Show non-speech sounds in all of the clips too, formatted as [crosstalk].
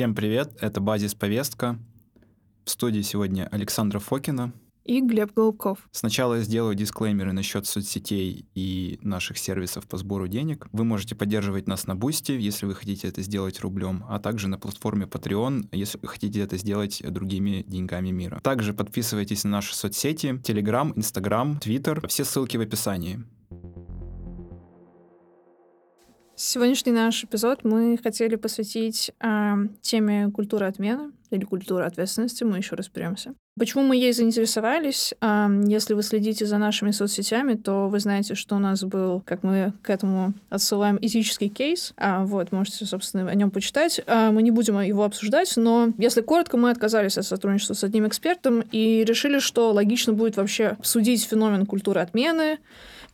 Всем привет, это «Базис Повестка». В студии сегодня Александра Фокина. И Глеб Голубков. Сначала я сделаю дисклеймеры насчет соцсетей и наших сервисов по сбору денег. Вы можете поддерживать нас на Бусти, если вы хотите это сделать рублем, а также на платформе Patreon, если вы хотите это сделать другими деньгами мира. Также подписывайтесь на наши соцсети, Telegram, Instagram, Twitter. Все ссылки в описании. Сегодняшний наш эпизод мы хотели посвятить э, теме культуры отмены или культуры ответственности. Мы еще разберемся. Почему мы ей заинтересовались? Э, если вы следите за нашими соцсетями, то вы знаете, что у нас был, как мы к этому отсылаем, этический кейс. А, вот, можете, собственно, о нем почитать. А, мы не будем его обсуждать, но если коротко, мы отказались от сотрудничества с одним экспертом и решили, что логично будет вообще обсудить феномен культуры отмены,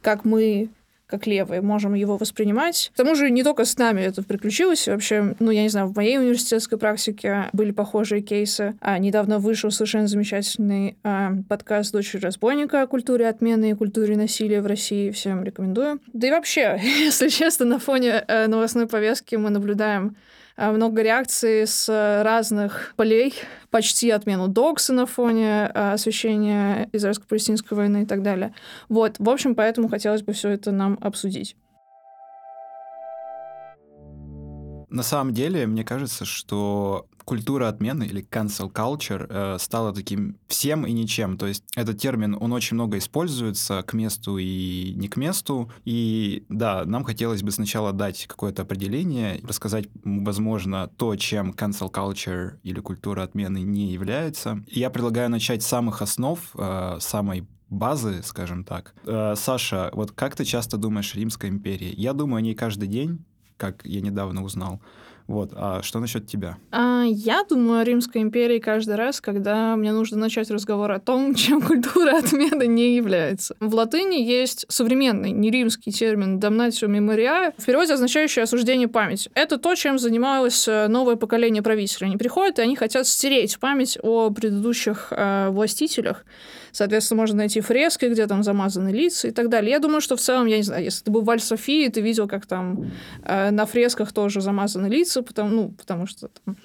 как мы как левые, можем его воспринимать. К тому же не только с нами это приключилось. Вообще, ну, я не знаю, в моей университетской практике были похожие кейсы. А недавно вышел совершенно замечательный а, подкаст «Дочери разбойника» о культуре отмены и культуре насилия в России. Всем рекомендую. Да и вообще, [laughs] если честно, на фоне э, новостной повестки мы наблюдаем много реакций с разных полей, почти отмену Докса на фоне э, освещения израильско-палестинской войны и так далее. Вот, в общем, поэтому хотелось бы все это нам обсудить. На самом деле, мне кажется, что культура отмены или cancel culture э, стала таким всем и ничем. То есть этот термин, он очень много используется к месту и не к месту. И да, нам хотелось бы сначала дать какое-то определение, рассказать, возможно, то, чем cancel culture или культура отмены не является. Я предлагаю начать с самых основ, э, самой базы, скажем так. Э, Саша, вот как ты часто думаешь о Римской империи? Я думаю о ней каждый день, как я недавно узнал. Вот. А что насчет тебя? А, я думаю о Римской империи каждый раз, когда мне нужно начать разговор о том, [laughs] чем культура отмены не является. В латыни есть современный, не римский термин «damnatio memoria», в переводе означающий «осуждение памяти». Это то, чем занималось э, новое поколение правителей. Они приходят, и они хотят стереть память о предыдущих э, властителях, Соответственно, можно найти фрески, где там замазаны лица и так далее. Я думаю, что в целом, я не знаю, если ты был в Аль-Софии, ты видел, как там э, на фресках тоже замазаны лица, потому, ну, потому что там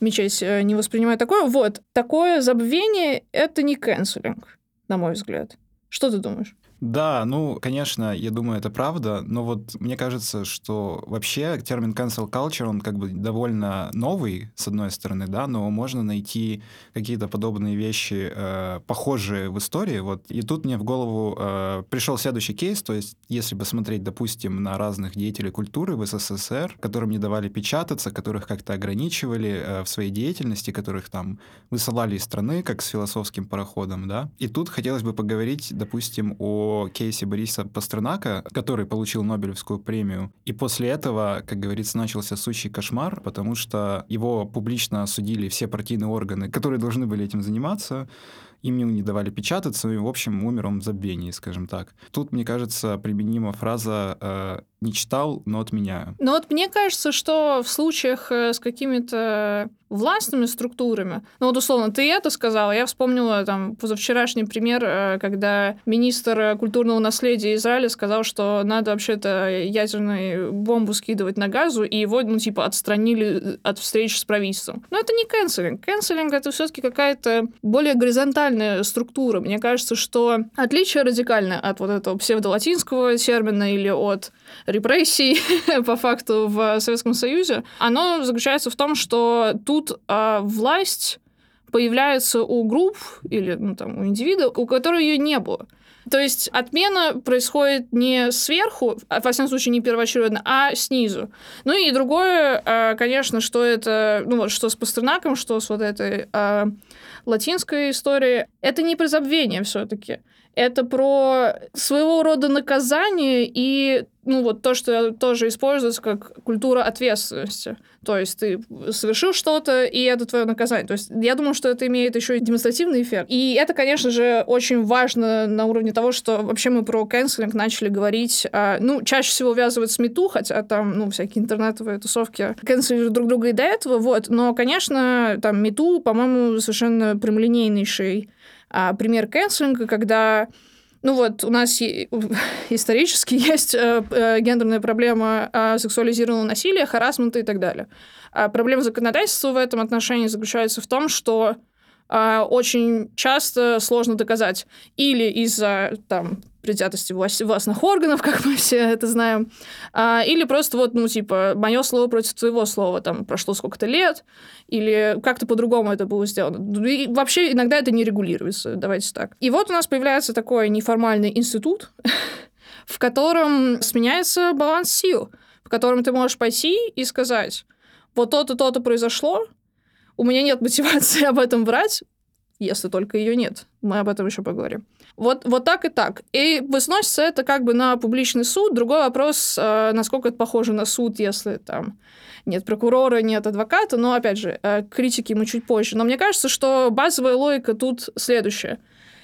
мечеть э, не воспринимает такое. Вот, такое забвение — это не канцелинг, на мой взгляд. Что ты думаешь? Да, ну, конечно, я думаю, это правда, но вот мне кажется, что вообще термин cancel culture, он как бы довольно новый, с одной стороны, да, но можно найти какие-то подобные вещи, э, похожие в истории, вот. И тут мне в голову э, пришел следующий кейс, то есть если посмотреть, допустим, на разных деятелей культуры в СССР, которым не давали печататься, которых как-то ограничивали э, в своей деятельности, которых там высылали из страны, как с философским пароходом, да. И тут хотелось бы поговорить, допустим, о кейсе Бориса Пастернака, который получил Нобелевскую премию. И после этого, как говорится, начался сущий кошмар, потому что его публично осудили все партийные органы, которые должны были этим заниматься им не давали печататься, и, в общем, умер он в забвении, скажем так. Тут, мне кажется, применима фраза э, «не читал, но отменяю». Но вот мне кажется, что в случаях э, с какими-то властными структурами. Ну вот условно, ты это сказала, я вспомнила там позавчерашний пример, э, когда министр культурного наследия Израиля сказал, что надо вообще-то ядерную бомбу скидывать на газу, и его, ну, типа, отстранили от встреч с правительством. Но это не кэнселинг. Кэнселинг — это все таки какая-то более горизонтальная структура. Мне кажется, что отличие радикальное от вот этого псевдолатинского термина или от репрессий [laughs] по факту в Советском Союзе, оно заключается в том, что тут а, власть появляется у групп или ну, там, у индивида, у которых ее не было. То есть отмена происходит не сверху, а, во всяком случае не первоочередно, а снизу. Ну и другое, а, конечно, что это, ну вот что с Пастернаком, что с вот этой а, латинской историей, это не про забвение все-таки. Это про своего рода наказание и ну вот то, что тоже используется как культура ответственности. То есть ты совершил что-то, и это твое наказание. То есть я думаю, что это имеет еще и демонстративный эффект. И это, конечно же, очень важно на уровне того, что вообще мы про кэнселинг начали говорить. А, ну, чаще всего увязывают с мету, хотя там, ну, всякие интернетовые тусовки кэнселили друг друга и до этого, вот. Но, конечно, там мету, по-моему, совершенно прямолинейнейший а, пример кэнселинга, когда Ну вот, у нас [laughs] исторически есть э, э, гендерная проблема э, сексуализированного насилия, харасмента и так далее. А проблема законодательства в этом отношении заключается в том, что очень часто сложно доказать или из-за там предвзятости властных органов, [laughs] как мы все это знаем, а, или просто вот, ну, типа, мое слово против твоего слова, там, прошло сколько-то лет, или как-то по-другому это было сделано. И вообще иногда это не регулируется, давайте так. И вот у нас появляется такой неформальный институт, [laughs] в котором сменяется баланс сил, в котором ты можешь пойти и сказать, вот то-то, то-то произошло, у меня нет [laughs] мотивации об этом врать, если только ее нет. Мы об этом еще поговорим. Вот, вот так и так. И возносится это как бы на публичный суд. Другой вопрос, э, насколько это похоже на суд, если там нет прокурора, нет адвоката. Но, опять же, э, критики мы чуть позже. Но мне кажется, что базовая логика тут следующая.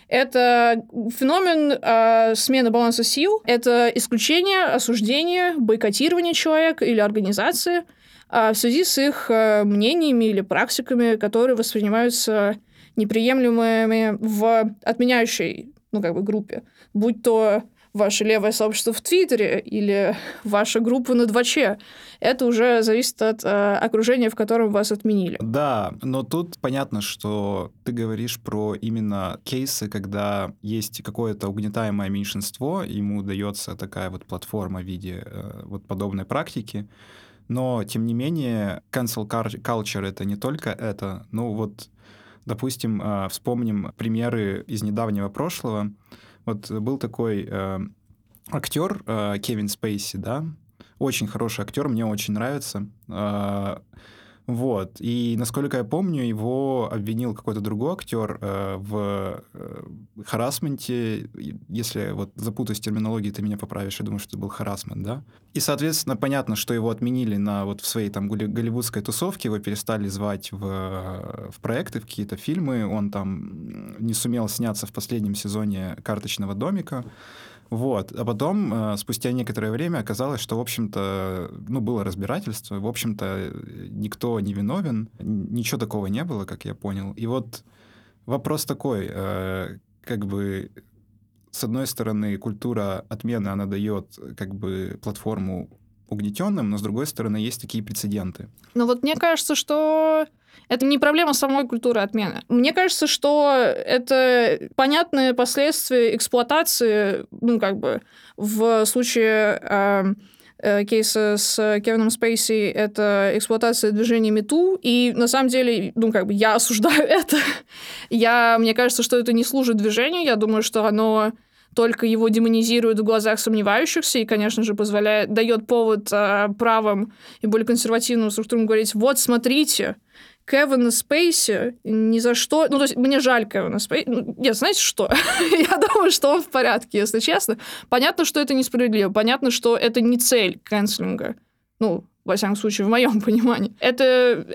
Это феномен э, смены баланса сил, это исключение, осуждение, бойкотирование человека или организации э, в связи с их э, мнениями или практиками, которые воспринимаются неприемлемыми в отменяющей ну, как бы группе, будь то ваше левое сообщество в Твиттере или [laughs] ваша группа на Дваче. Это уже зависит от э, окружения, в котором вас отменили. Да, но тут понятно, что ты говоришь про именно кейсы, когда есть какое-то угнетаемое меньшинство, ему дается такая вот платформа в виде э, вот подобной практики. Но, тем не менее, cancel culture — это не только это. Ну вот Допустим, а, вспомним примеры из недавнего прошлого. Вот был такой э, актер э, Кевин Спейси, да, очень хороший актер, мне очень нравится. Вот. И, насколько я помню, его обвинил какой-то другой актер э, в э, харасменте. Если вот запутаюсь в терминологии, ты меня поправишь, я думаю, что это был харасмент, да? И, соответственно, понятно, что его отменили на вот в своей там голливудской тусовке, его перестали звать в, в проекты, в какие-то фильмы. Он там не сумел сняться в последнем сезоне «Карточного домика». Вот. А потом, э, спустя некоторое время, оказалось, что, в общем-то, ну, было разбирательство. В общем-то, никто не виновен. Ничего такого не было, как я понял. И вот вопрос такой, э, как бы, с одной стороны, культура отмены, она дает, как бы, платформу угнетенным, но с другой стороны есть такие прецеденты. Ну вот мне кажется, что это не проблема самой культуры отмены. Мне кажется, что это понятные последствия эксплуатации, ну, как бы, в случае э, э, кейса с Кевином Спейси это эксплуатация движения Мету, и на самом деле, ну, как бы, я осуждаю [laughs] это. я, мне кажется, что это не служит движению, я думаю, что оно только его демонизирует в глазах сомневающихся и, конечно же, позволяет, дает повод э, правым и более консервативным структурам говорить, вот, смотрите, Кевина Спейси ни за что... Ну, то есть мне жаль Кевина Спейси. Ну, нет, знаете что? [laughs] Я думаю, что он в порядке, если честно. Понятно, что это несправедливо. Понятно, что это не цель канцелинга. Ну, во всяком случае, в моем [laughs] понимании. Это,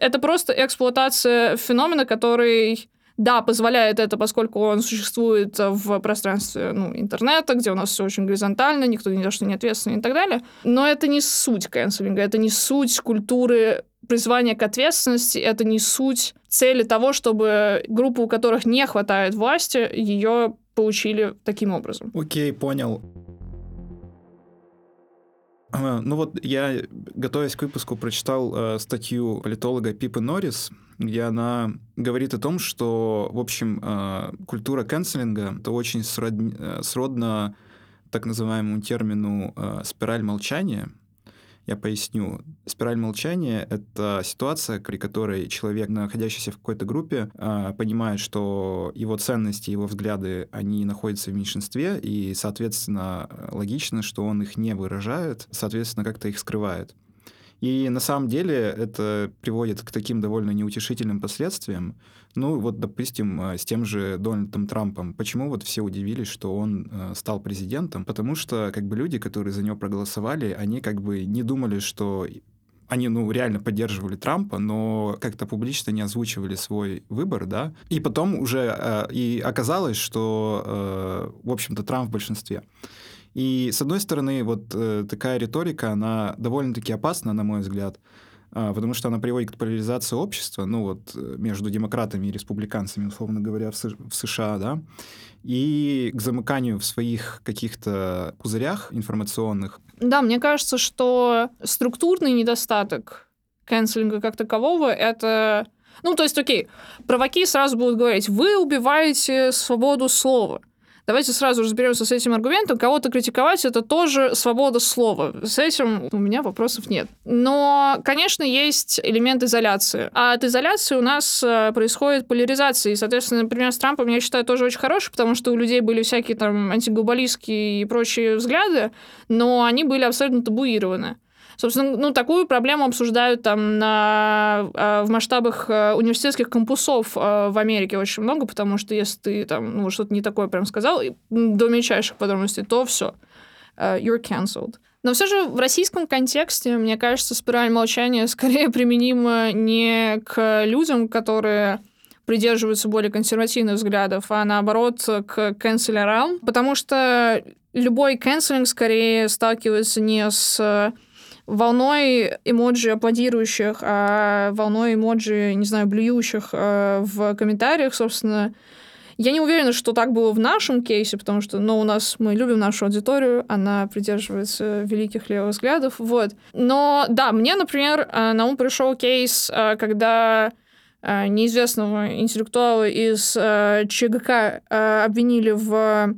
это просто эксплуатация феномена, который да, позволяет это, поскольку он существует в пространстве ну, интернета, где у нас все очень горизонтально, никто ни за что не ответственен и так далее. Но это не суть канцелинга, это не суть культуры призвание к ответственности — это не суть цели того, чтобы группы, у которых не хватает власти, ее получили таким образом. Окей, okay, понял. Ну вот я, готовясь к выпуску, прочитал э, статью политолога Пипы Норрис, где она говорит о том, что, в общем, э, культура канцелинга — это очень сродни, э, сродно так называемому термину э, «спираль молчания», я поясню. Спираль молчания — это ситуация, при которой человек, находящийся в какой-то группе, а, понимает, что его ценности, его взгляды, они находятся в меньшинстве, и, соответственно, логично, что он их не выражает, соответственно, как-то их скрывает. И на самом деле это приводит к таким довольно неутешительным последствиям. Ну, вот, допустим, э, с тем же Дональдом Трампом. Почему вот все удивились, что он э, стал президентом? Потому что, как бы, люди, которые за него проголосовали, они как бы не думали, что они, ну, реально поддерживали Трампа, но как-то публично не озвучивали свой выбор, да. И потом уже э, и оказалось, что, э, в общем-то, Трамп в большинстве. И, с одной стороны, вот э, такая риторика, она довольно-таки опасна, на мой взгляд, а, потому что она приводит к поляризации общества, ну вот э, между демократами и республиканцами, условно говоря, в США, да, и к замыканию в своих каких-то пузырях информационных. Да, мне кажется, что структурный недостаток канцелинга как такового — это... Ну, то есть, окей, праваки сразу будут говорить, вы убиваете свободу слова — Давайте сразу разберемся с этим аргументом. Кого-то критиковать это тоже свобода слова. С этим у меня вопросов нет. Но, конечно, есть элемент изоляции. А от изоляции у нас э, происходит поляризация. И, соответственно, например, с Трампом, я считаю, тоже очень хороший, потому что у людей были всякие там антиглобалистские и прочие взгляды, но они были абсолютно табуированы. Собственно, ну, такую проблему обсуждают там на, а, в масштабах а, университетских кампусов а, в Америке очень много, потому что если ты там ну, что-то не такое прям сказал, до мельчайших подробностей, то все, you're cancelled. Но все же в российском контексте, мне кажется, спираль молчания [laughs] скорее применима не к людям, которые придерживаются более консервативных взглядов, а наоборот к канцлерам, потому что любой канцелинг скорее сталкивается не с волной эмоджи аплодирующих, а волной эмоджи, не знаю, блюющих э, в комментариях, собственно. Я не уверена, что так было в нашем кейсе, потому что, ну, у нас мы любим нашу аудиторию, она придерживается великих левых взглядов, вот. Но, да, мне, например, э, на ум пришел кейс, э, когда неизвестного интеллектуала из ЧГК обвинили в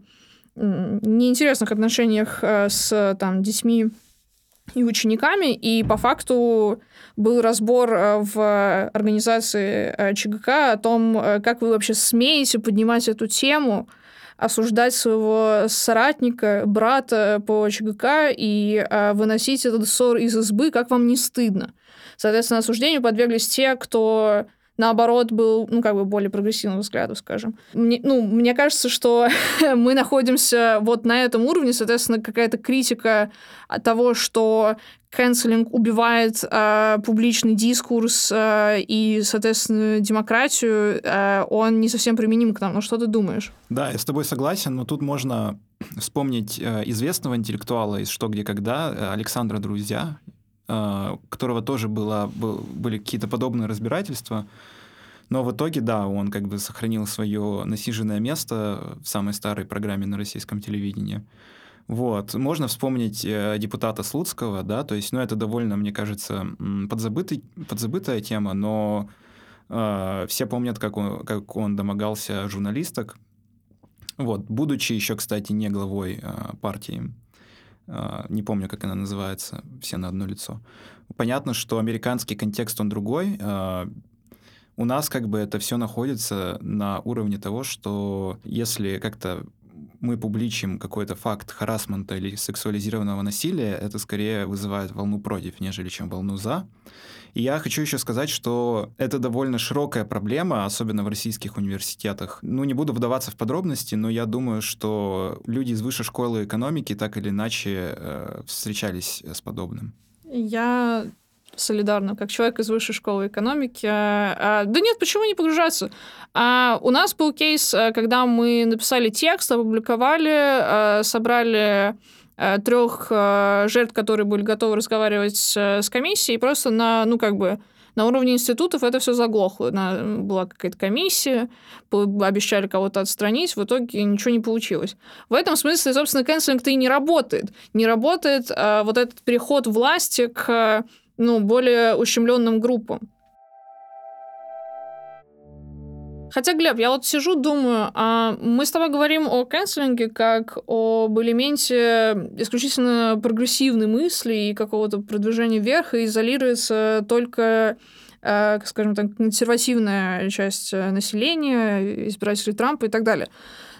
неинтересных отношениях с там, детьми и учениками, и по факту был разбор э, в организации э, ЧГК о том, э, как вы вообще смеете поднимать эту тему, осуждать своего соратника, брата по ЧГК и выносить этот ссор из избы, как вам не стыдно. Соответственно, осуждению подверглись те, кто наоборот, был, ну, как бы более прогрессивного взгляда, скажем. Мне, ну, мне кажется, что [laughs] мы находимся вот на этом уровне, соответственно, какая-то критика того, что канцелинг убивает э, публичный дискурс э, и, соответственно, демократию, э, он не совсем применим к нам. Ну, что ты думаешь? Да, я с тобой согласен, но тут можно вспомнить э, известного интеллектуала из «Что, где, когда» Александра Друзья, которого тоже было, был, были какие-то подобные разбирательства. Но в итоге, да, он как бы сохранил свое насиженное место в самой старой программе на российском телевидении. Вот. Можно вспомнить э, депутата Слуцкого, да, то есть, ну, это довольно, мне кажется, подзабытый, подзабытая тема, но э, все помнят, как он, как он домогался журналисток. Вот, будучи еще, кстати, не главой э, партии а, не помню, как она называется, все на одно лицо. Понятно, что американский контекст, он другой. А, у нас как бы это все находится на уровне того, что если как-то мы публичим какой-то факт харасмента или сексуализированного насилия, это скорее вызывает волну против, нежели чем волну за. Я хочу еще сказать, что это довольно широкая проблема, особенно в российских университетах. Ну, не буду вдаваться в подробности, но я думаю, что люди из высшей школы экономики так или иначе э, встречались с подобным. Я солидарна, как человек из высшей школы экономики. А, да нет, почему не погружаться? А, у нас был кейс, э, когда мы написали текст, опубликовали, э, собрали трех э, жертв, которые были готовы разговаривать с комиссией, просто на, ну, как бы, на уровне институтов это все заглохло. На, была какая-то комиссия, обещали кого-то отстранить, в итоге ничего не получилось. В этом смысле, собственно, канцелинг-то и не работает. Не работает а, вот этот переход власти к ну, более ущемленным группам. Хотя, Глеб, я вот сижу, думаю, а мы с тобой говорим о канцелинге как об элементе исключительно прогрессивной мысли и какого-то продвижения вверх, и изолируется только э, скажем так, консервативная часть населения, избиратели Трампа и так далее.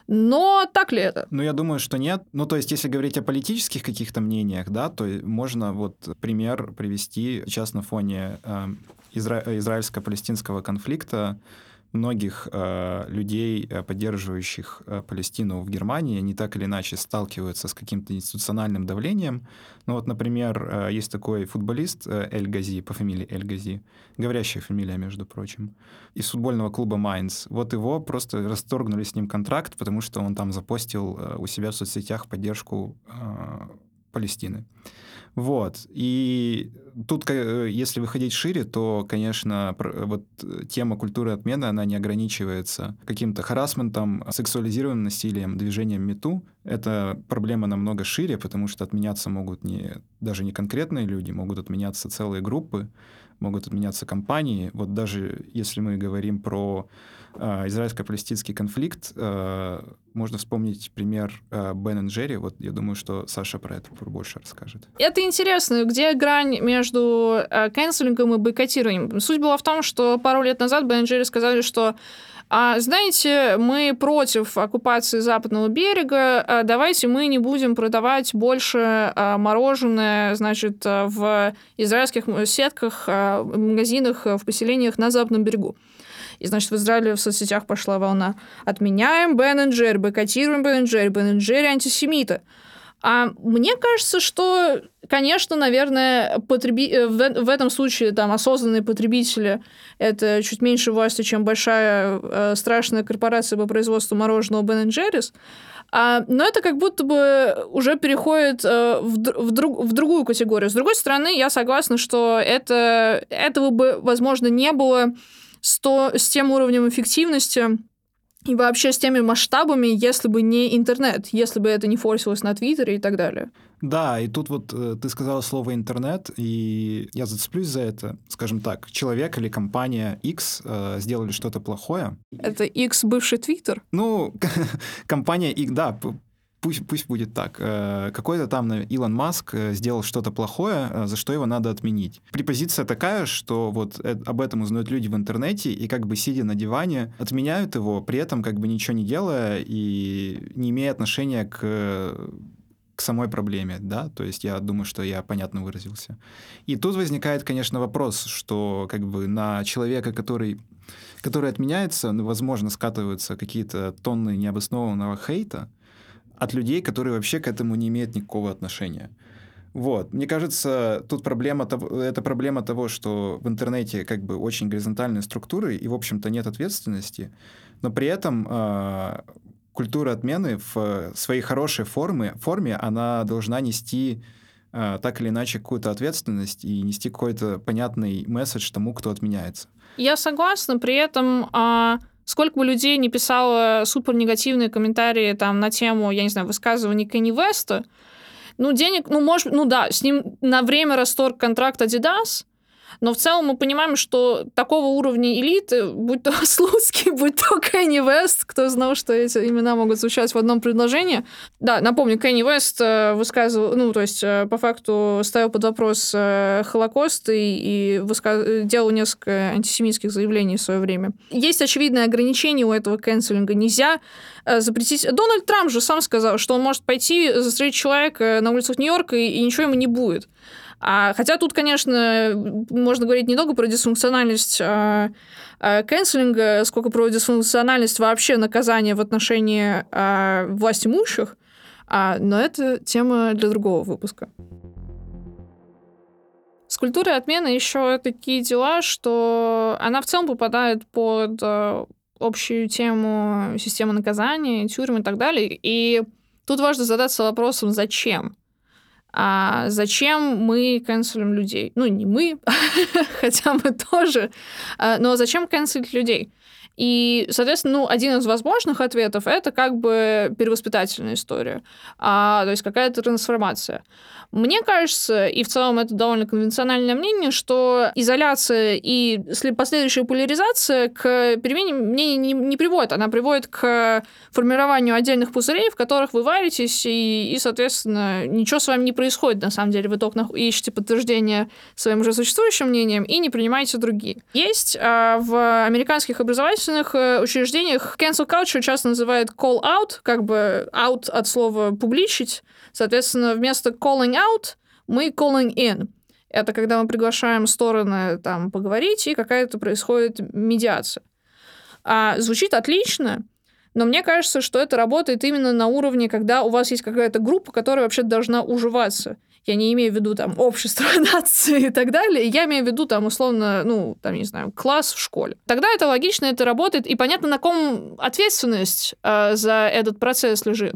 Но так ли это? Ну, я думаю, что нет. Ну, то есть, если говорить о политических каких-то мнениях, да, то можно вот пример привести сейчас на фоне э, изра- израильско-палестинского конфликта многих э, людей, э, поддерживающих э, Палестину в Германии, они так или иначе сталкиваются с каким-то институциональным давлением. Ну вот, например, э, есть такой футболист э, Эль Гази, по фамилии Эль Гази, говорящая фамилия, между прочим, из футбольного клуба Майнц. Вот его просто расторгнули с ним контракт, потому что он там запостил э, у себя в соцсетях поддержку э, Палестины. Вот. И тут, если выходить шире, то, конечно, вот тема культуры отмены, она не ограничивается каким-то харасментом, сексуализированным насилием, движением МИТУ. Это проблема намного шире, потому что отменяться могут не, даже не конкретные люди, могут отменяться целые группы, могут отменяться компании. Вот даже если мы говорим про э, израильско-палестинский конфликт, э, можно вспомнить пример э, Бен и Джерри. Вот я думаю, что Саша про это больше расскажет. Это интересно. Где грань между э, канцелингом и бойкотированием? Суть была в том, что пару лет назад Бен и Джерри сказали, что а, знаете, мы против оккупации западного берега, а, давайте мы не будем продавать больше а, мороженое, значит, в израильских сетках, а, магазинах, в поселениях на западном берегу. И, значит, в Израиле в соцсетях пошла волна. Отменяем Бен Джерри, бойкотируем Бен Джерри, Бен Джерри антисемиты. А мне кажется, что, конечно, наверное, потреби... Э, в, в этом случае там осознанные потребители это чуть меньше власти, чем большая э, страшная корпорация по производству мороженого Ben Jerry's. А, но это как будто бы уже переходит э, в, в, друг, в другую категорию. С другой стороны, я согласна, что это, этого бы, возможно, не было с, то, с тем уровнем эффективности, и вообще с теми масштабами, если бы не интернет, если бы это не форсилось на Твиттере и так далее. Да, и тут вот э, ты сказала слово интернет, и я зацеплюсь за это. Скажем так, человек или компания X э, сделали что-то плохое. Это X бывший Твиттер? Ну, [laughs] компания X, да, пусть, пусть будет так. Э, какой-то там Илон Маск э, сделал что-то плохое, э, за что его надо отменить. Препозиция такая, что вот об этом узнают люди в интернете, и как бы сидя на диване, отменяют его, при этом как бы ничего не делая и не имея отношения к к самой проблеме, да, то есть я думаю, что я понятно выразился. И тут возникает, конечно, вопрос, что как бы на человека, который, который отменяется, ну, возможно, скатываются какие-то тонны необоснованного хейта, от людей, которые вообще к этому не имеют никакого отношения. Вот. Мне кажется, тут проблема того, это проблема того, что в интернете как бы очень горизонтальные структуры, и, в общем-то, нет ответственности, но при этом э, культура отмены в своей хорошей форме, форме она должна нести э, так или иначе какую-то ответственность и нести какой-то понятный месседж тому, кто отменяется. Я согласна, при этом... Э Сколько бы людей не писало супер негативные комментарии там на тему, я не знаю, высказываний Кенни Веста, ну, денег, ну, может, ну да, с ним на время расторг контракт Adidas, но в целом мы понимаем, что такого уровня элиты, будь то [laughs] Слуцкий, будь то Кенни Вест, кто знал, что эти имена могут звучать в одном предложении. Да, напомню, Кенни Вест э, высказывал, ну, то есть э, по факту ставил под вопрос э, Холокост и, и высказ... делал несколько антисемитских заявлений в свое время. Есть очевидное ограничение у этого канцелинга. Нельзя запретить... Дональд Трамп же сам сказал, что он может пойти застрелить человека на улицах Нью-Йорка, и, и ничего ему не будет. А, хотя тут, конечно, можно говорить не только про дисфункциональность а, а, канцелинга, сколько про дисфункциональность вообще наказания в отношении а, власть имущих, а, но это тема для другого выпуска. С культурой отмены еще такие дела, что она в целом попадает под а, общую тему системы наказания, тюрьмы и так далее. И тут важно задаться вопросом, зачем? А зачем мы канцелим людей? Ну, не мы, [laughs] хотя мы тоже, а, но зачем канцелить людей? И, соответственно, ну, один из возможных ответов это как бы перевоспитательная история, а, то есть какая-то трансформация. Мне кажется, и в целом это довольно конвенциональное мнение, что изоляция и последующая поляризация к перемене мнений не, не приводит. Она приводит к формированию отдельных пузырей, в которых вы варитесь, и, и соответственно, ничего с вами не происходит, на самом деле. Вы только ищете подтверждение своим уже существующим мнением и не принимаете другие. Есть а, в американских образовательных э, учреждениях cancel culture часто называют call out, как бы out от слова публичить, Соответственно, вместо calling out мы calling in. Это когда мы приглашаем стороны там поговорить, и какая-то происходит медиация. А, звучит отлично, но мне кажется, что это работает именно на уровне, когда у вас есть какая-то группа, которая вообще должна уживаться. Я не имею в виду там общество, [laughs] нации и так далее. Я имею в виду там условно, ну, там, не знаю, класс в школе. Тогда это логично, это работает, и понятно, на ком ответственность э, за этот процесс лежит.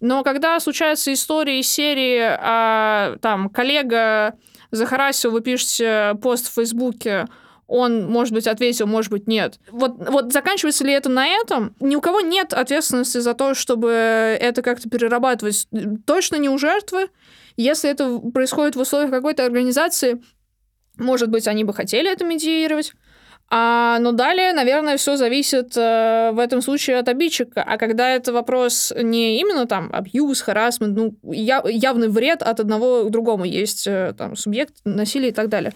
Но когда случаются истории серии, а, там, коллега захарасил, вы пишете пост в Фейсбуке, он, может быть, ответил, может быть, нет. Вот, вот заканчивается ли это на этом? Ни у кого нет ответственности за то, чтобы это как-то перерабатывать. Точно не у жертвы. Если это происходит в условиях какой-то организации, может быть, они бы хотели это медиировать. А, но далее, наверное, все зависит э, в этом случае от обидчика. А когда это вопрос не именно там абьюз, харасмент, ну, я, явный вред от одного к другому, есть э, там субъект насилия и так далее.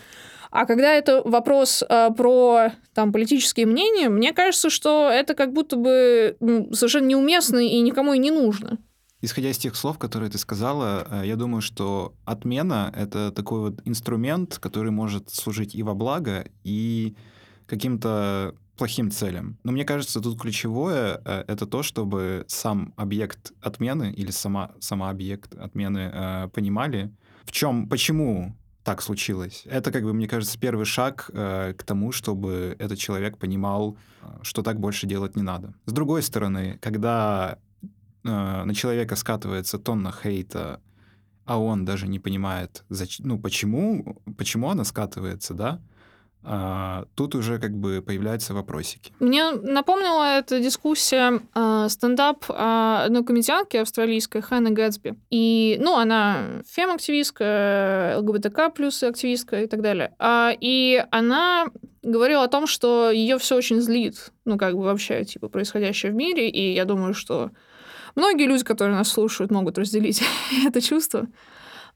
А когда это вопрос э, про там, политические мнения, мне кажется, что это как будто бы ну, совершенно неуместно и никому и не нужно. Исходя из тех слов, которые ты сказала, э, я думаю, что отмена — это такой вот инструмент, который может служить и во благо, и каким-то плохим целям. Но мне кажется, тут ключевое э, это то, чтобы сам объект отмены или сама, сама объект отмены э, понимали, в чем, почему так случилось. Это, как бы, мне кажется, первый шаг э, к тому, чтобы этот человек понимал, что так больше делать не надо. С другой стороны, когда э, на человека скатывается тонна хейта, а он даже не понимает, зач... ну, почему, почему она скатывается, да, а, тут уже как бы появляются вопросики. Мне напомнила эта дискуссия э, стендап э, одной комедианки австралийской Ханны Гэтсби. И, ну, она фем-активистка, ЛГБТК плюс активистка и так далее. А, и она говорила о том, что ее все очень злит, ну, как бы вообще, типа, происходящее в мире. И я думаю, что многие люди, которые нас слушают, могут разделить [laughs] это чувство.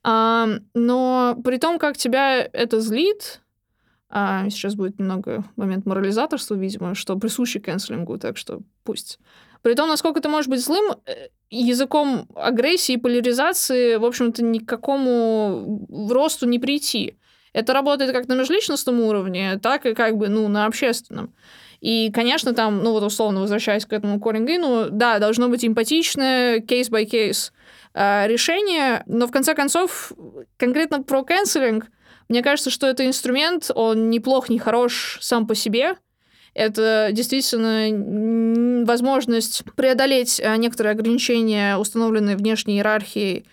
А, но при том, как тебя это злит, а сейчас будет немного момент морализаторства, видимо, что присущий кэнслингу, так что пусть. При том, насколько ты можешь быть злым, э, языком агрессии и поляризации, в общем-то, никакому росту не прийти. Это работает как на межличностном уровне, так и как бы, ну, на общественном. И, конечно, там, ну вот условно возвращаясь к этому Коллингейну, да, должно быть эмпатичное кейс-by-кейс решение, но в конце концов конкретно про канцелинг мне кажется, что это инструмент, он неплох, не хорош сам по себе. Это действительно возможность преодолеть а, некоторые ограничения, установленные внешней иерархией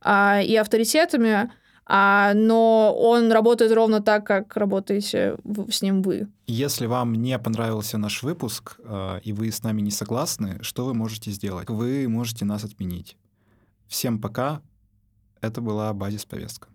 а, и авторитетами, а, но он работает ровно так, как работаете с ним вы. Если вам не понравился наш выпуск, и вы с нами не согласны, что вы можете сделать? Вы можете нас отменить. Всем пока. Это была базис повестка.